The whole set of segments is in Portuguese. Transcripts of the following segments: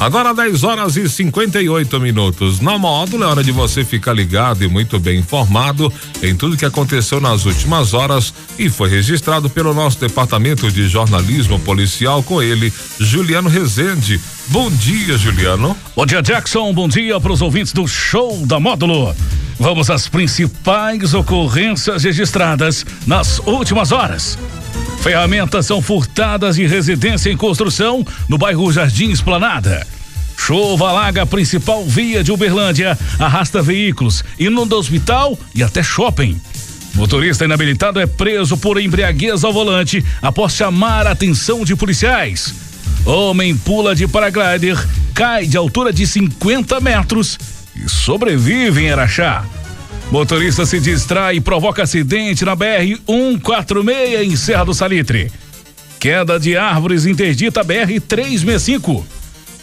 Agora 10 horas e 58 minutos. Na módulo é hora de você ficar ligado e muito bem informado em tudo que aconteceu nas últimas horas e foi registrado pelo nosso departamento de jornalismo policial com ele, Juliano Rezende. Bom dia, Juliano. Bom dia, Jackson. Bom dia para os ouvintes do show da módulo. Vamos às principais ocorrências registradas nas últimas horas. Ferramentas são furtadas de residência em construção no bairro Jardim Esplanada. Chuva alaga a principal via de Uberlândia, arrasta veículos, inunda hospital e até shopping. Motorista inabilitado é preso por embriaguez ao volante após chamar a atenção de policiais. Homem pula de paraglider, cai de altura de 50 metros e sobrevive em Araxá. Motorista se distrai e provoca acidente na BR 146 em Serra do Salitre. Queda de árvores interdita BR 365.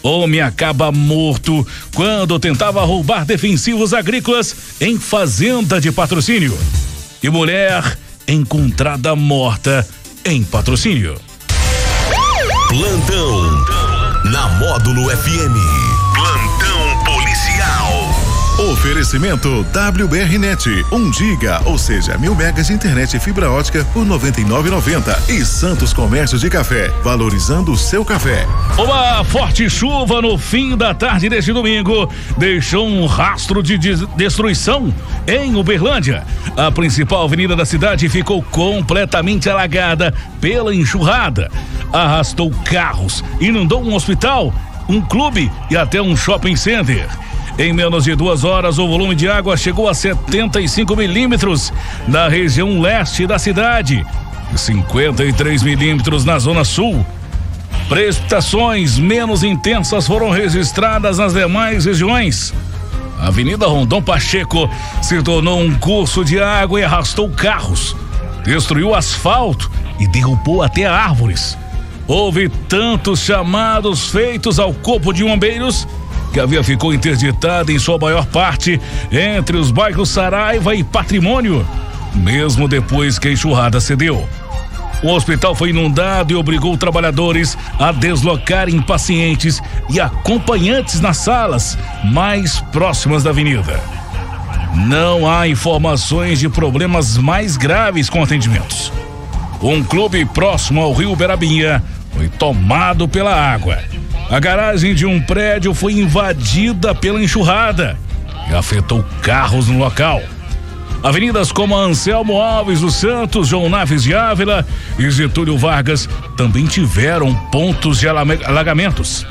Homem acaba morto quando tentava roubar defensivos agrícolas em fazenda de patrocínio. E mulher encontrada morta em patrocínio. Plantão na Módulo FM. Oferecimento WBRnet, 1 um giga, ou seja, mil megas de internet e fibra ótica por 99,90 e Santos Comércio de Café, valorizando o seu café. Uma forte chuva no fim da tarde deste domingo deixou um rastro de destruição em Uberlândia. A principal avenida da cidade ficou completamente alagada pela enxurrada. Arrastou carros, inundou um hospital, um clube e até um shopping center. Em menos de duas horas, o volume de água chegou a 75 milímetros na região leste da cidade e 53 milímetros na zona sul. Precipitações menos intensas foram registradas nas demais regiões. A Avenida Rondon Pacheco se tornou um curso de água e arrastou carros, destruiu asfalto e derrubou até árvores. Houve tantos chamados feitos ao corpo de bombeiros que a via ficou interditada em sua maior parte entre os bairros Saraiva e Patrimônio, mesmo depois que a enxurrada cedeu. O hospital foi inundado e obrigou trabalhadores a deslocarem pacientes e acompanhantes nas salas mais próximas da avenida. Não há informações de problemas mais graves com atendimentos. Um clube próximo ao rio Berabinha foi tomado pela água a garagem de um prédio foi invadida pela enxurrada e afetou carros no local. Avenidas como Anselmo Alves dos Santos, João Naves de Ávila e Getúlio Vargas também tiveram pontos de alagamentos.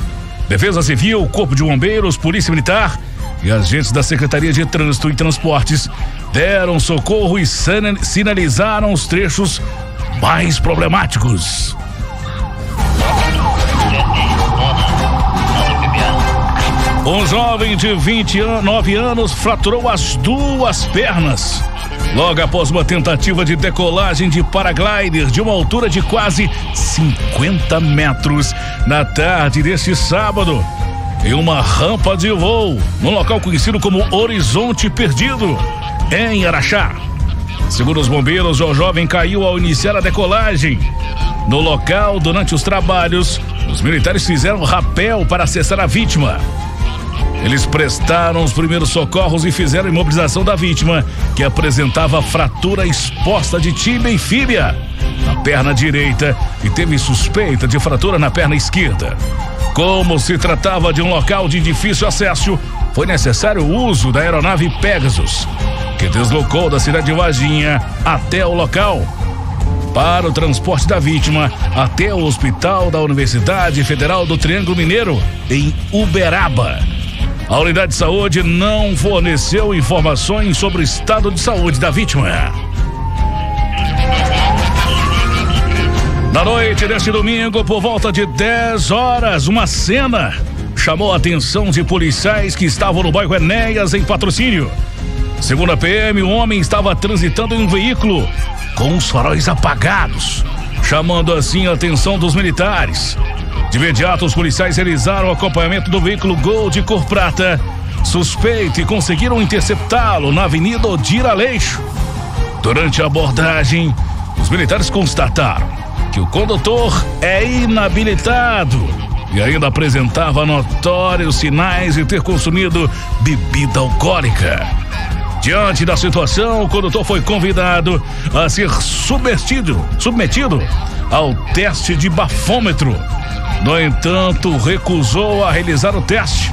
Defesa Civil, Corpo de Bombeiros, Polícia Militar e agentes da Secretaria de Trânsito e Transportes deram socorro e sinalizaram os trechos mais problemáticos. Um jovem de 29 anos fraturou as duas pernas. Logo após uma tentativa de decolagem de paraglider de uma altura de quase 50 metros na tarde deste sábado, em uma rampa de voo, num local conhecido como Horizonte Perdido, em Araxá. Segundo os bombeiros, o jovem caiu ao iniciar a decolagem. No local, durante os trabalhos, os militares fizeram rapel para acessar a vítima. Eles prestaram os primeiros socorros e fizeram a imobilização da vítima, que apresentava fratura exposta de tíbia e fíbia na perna direita e teve suspeita de fratura na perna esquerda. Como se tratava de um local de difícil acesso, foi necessário o uso da aeronave Pegasus, que deslocou da cidade de Varginha até o local para o transporte da vítima até o hospital da Universidade Federal do Triângulo Mineiro, em Uberaba. A unidade de saúde não forneceu informações sobre o estado de saúde da vítima. Na noite deste domingo, por volta de 10 horas, uma cena chamou a atenção de policiais que estavam no bairro Enéas, em patrocínio. Segundo a PM, o homem estava transitando em um veículo com os faróis apagados, chamando assim a atenção dos militares. De imediato, os policiais realizaram o acompanhamento do veículo Gol de cor prata, suspeito, e conseguiram interceptá-lo na Avenida Odir Aleixo. Durante a abordagem, os militares constataram que o condutor é inabilitado e ainda apresentava notórios sinais de ter consumido bebida alcoólica. Diante da situação, o condutor foi convidado a ser submetido, submetido ao teste de bafômetro. No entanto, recusou a realizar o teste.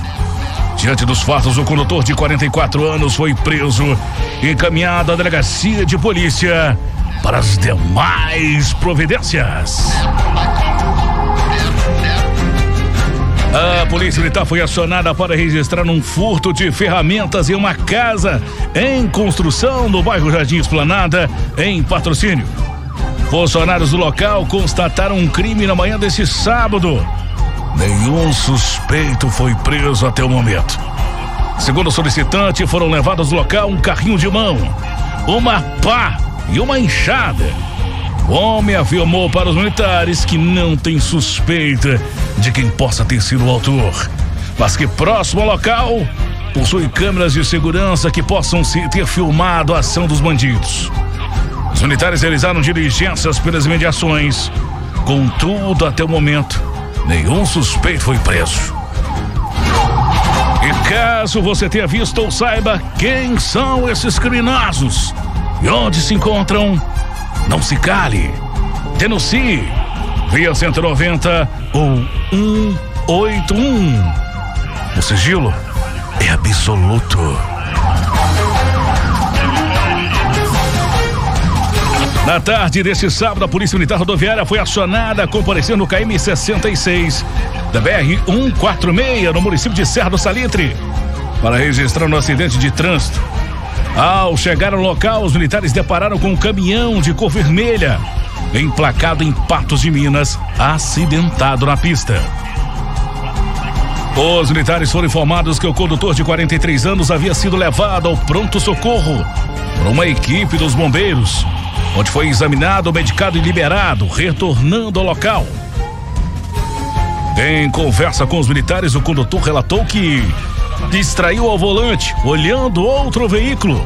Diante dos fatos, o condutor de 44 anos foi preso e encaminhado à delegacia de polícia para as demais providências. A polícia militar foi acionada para registrar um furto de ferramentas em uma casa em construção no bairro Jardim Esplanada, em patrocínio. Funcionários do local constataram um crime na manhã desse sábado. Nenhum suspeito foi preso até o momento. Segundo o solicitante, foram levados ao local um carrinho de mão, uma pá e uma enxada o homem afirmou para os militares que não tem suspeita de quem possa ter sido o autor, mas que próximo ao local possui câmeras de segurança que possam ter filmado a ação dos bandidos. Os militares realizaram diligências pelas imediações. Contudo, até o momento, nenhum suspeito foi preso. E caso você tenha visto ou saiba quem são esses criminosos e onde se encontram, não se cale. Denuncie. Via 190 ou 181. O sigilo é absoluto. Na tarde deste sábado, a Polícia Militar Rodoviária foi acionada comparecendo no KM 66 da BR 146 no município de Serra do Salitre para registrar um acidente de trânsito ao chegar no local, os militares depararam com um caminhão de cor vermelha, emplacado em Patos de Minas, acidentado na pista. Os militares foram informados que o condutor de 43 anos havia sido levado ao pronto-socorro por uma equipe dos bombeiros, onde foi examinado, medicado e liberado, retornando ao local. Em conversa com os militares, o condutor relatou que distraiu ao volante, olhando outro veículo.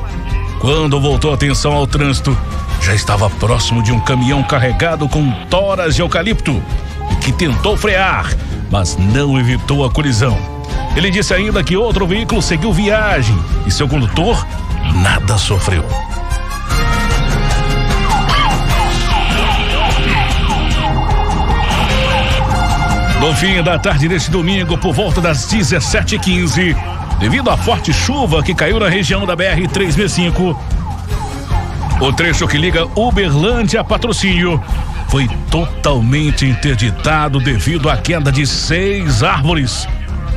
Quando voltou a atenção ao trânsito, já estava próximo de um caminhão carregado com toras de eucalipto que tentou frear, mas não evitou a colisão. Ele disse ainda que outro veículo seguiu viagem e seu condutor nada sofreu. No fim da tarde deste domingo, por volta das 17h15, devido à forte chuva que caiu na região da BR-365, o trecho que liga Uberlândia a Patrocínio foi totalmente interditado devido à queda de seis árvores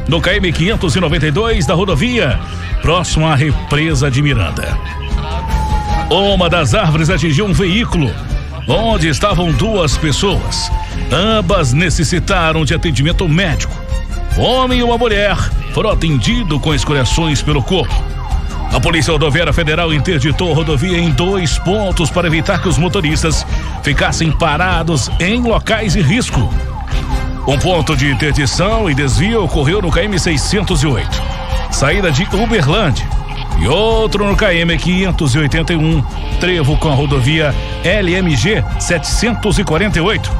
no KM 592 da rodovia, próximo à represa de Miranda. Uma das árvores atingiu um veículo onde estavam duas pessoas. Ambas necessitaram de atendimento médico. O homem e uma mulher foram atendidos com escoriações pelo corpo. A Polícia Rodoviária Federal interditou a rodovia em dois pontos para evitar que os motoristas ficassem parados em locais de risco. Um ponto de interdição e desvio ocorreu no KM 608, saída de Uberlândia, e outro no KM 581, trevo com a rodovia LMG 748.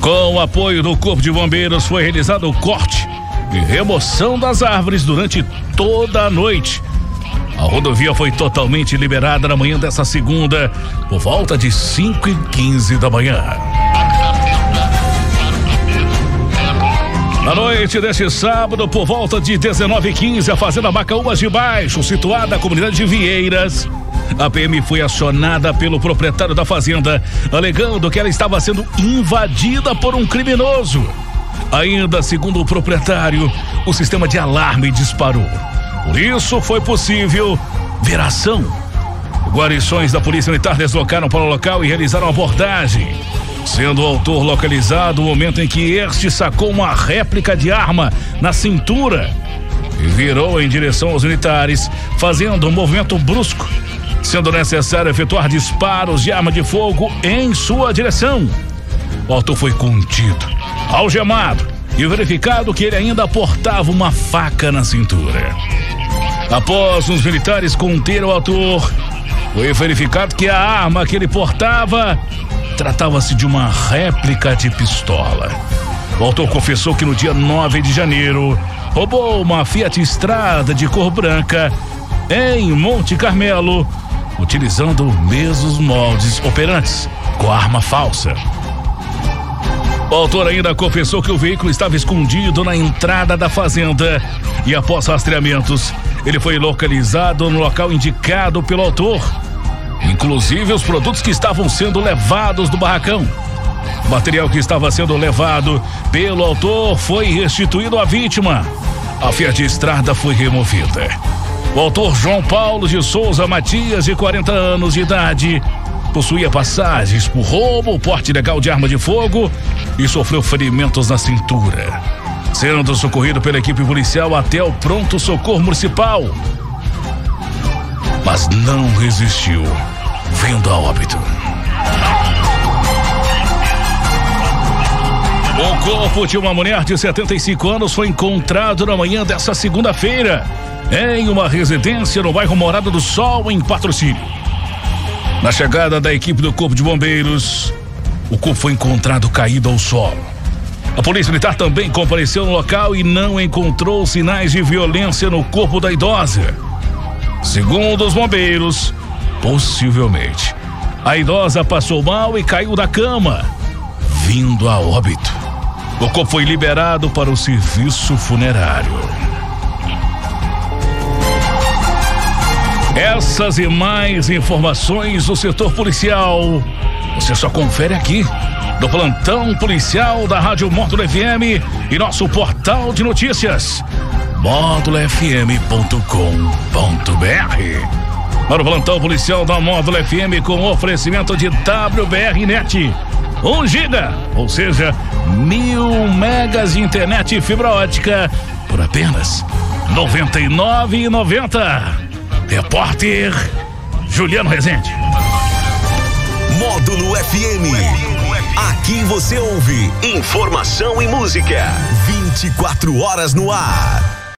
Com o apoio do Corpo de Bombeiros, foi realizado o corte e remoção das árvores durante toda a noite. A rodovia foi totalmente liberada na manhã dessa segunda, por volta de 5 e 15 da manhã. Na noite deste sábado, por volta de 19h15, a Fazenda Macaúbas de Baixo, situada na comunidade de Vieiras, a PM foi acionada pelo proprietário da fazenda, alegando que ela estava sendo invadida por um criminoso. Ainda segundo o proprietário, o sistema de alarme disparou. Por isso foi possível ver ação. Guarições da Polícia Militar deslocaram para o local e realizaram abordagem. Sendo o autor localizado o momento em que este sacou uma réplica de arma na cintura e virou em direção aos militares, fazendo um movimento brusco sendo necessário efetuar disparos de arma de fogo em sua direção. Otto foi contido, algemado e verificado que ele ainda portava uma faca na cintura. Após os militares conter o autor, foi verificado que a arma que ele portava tratava-se de uma réplica de pistola. O autor confessou que no dia 9 de janeiro roubou uma Fiat Estrada de cor branca em Monte Carmelo, utilizando mesmos moldes operantes com arma falsa. O autor ainda confessou que o veículo estava escondido na entrada da fazenda e, após rastreamentos, ele foi localizado no local indicado pelo autor, inclusive os produtos que estavam sendo levados do barracão. O material que estava sendo levado pelo autor foi restituído à vítima. A Fiat Estrada foi removida. O autor João Paulo de Souza Matias, de 40 anos de idade, possuía passagens por roubo, porte ilegal de arma de fogo e sofreu ferimentos na cintura, sendo socorrido pela equipe policial até o pronto socorro municipal. Mas não resistiu, vindo a óbito. O corpo de uma mulher de 75 anos foi encontrado na manhã dessa segunda-feira em uma residência no bairro Morada do Sol, em patrocínio. Na chegada da equipe do Corpo de Bombeiros, o corpo foi encontrado caído ao solo. A Polícia Militar também compareceu no local e não encontrou sinais de violência no corpo da idosa. Segundo os bombeiros, possivelmente, a idosa passou mal e caiu da cama, vindo a óbito. O corpo foi liberado para o serviço funerário. Essas e mais informações do setor policial. Você só confere aqui no plantão policial da Rádio Módulo FM e nosso portal de notícias módulofm.com.br. Para o plantão policial da Módulo FM com oferecimento de WBR Net. 1 giga, ou seja, mil megas de internet e fibra ótica por apenas R$ 99,90. Repórter Juliano Rezende. Módulo FM. Aqui você ouve informação e música. 24 horas no ar.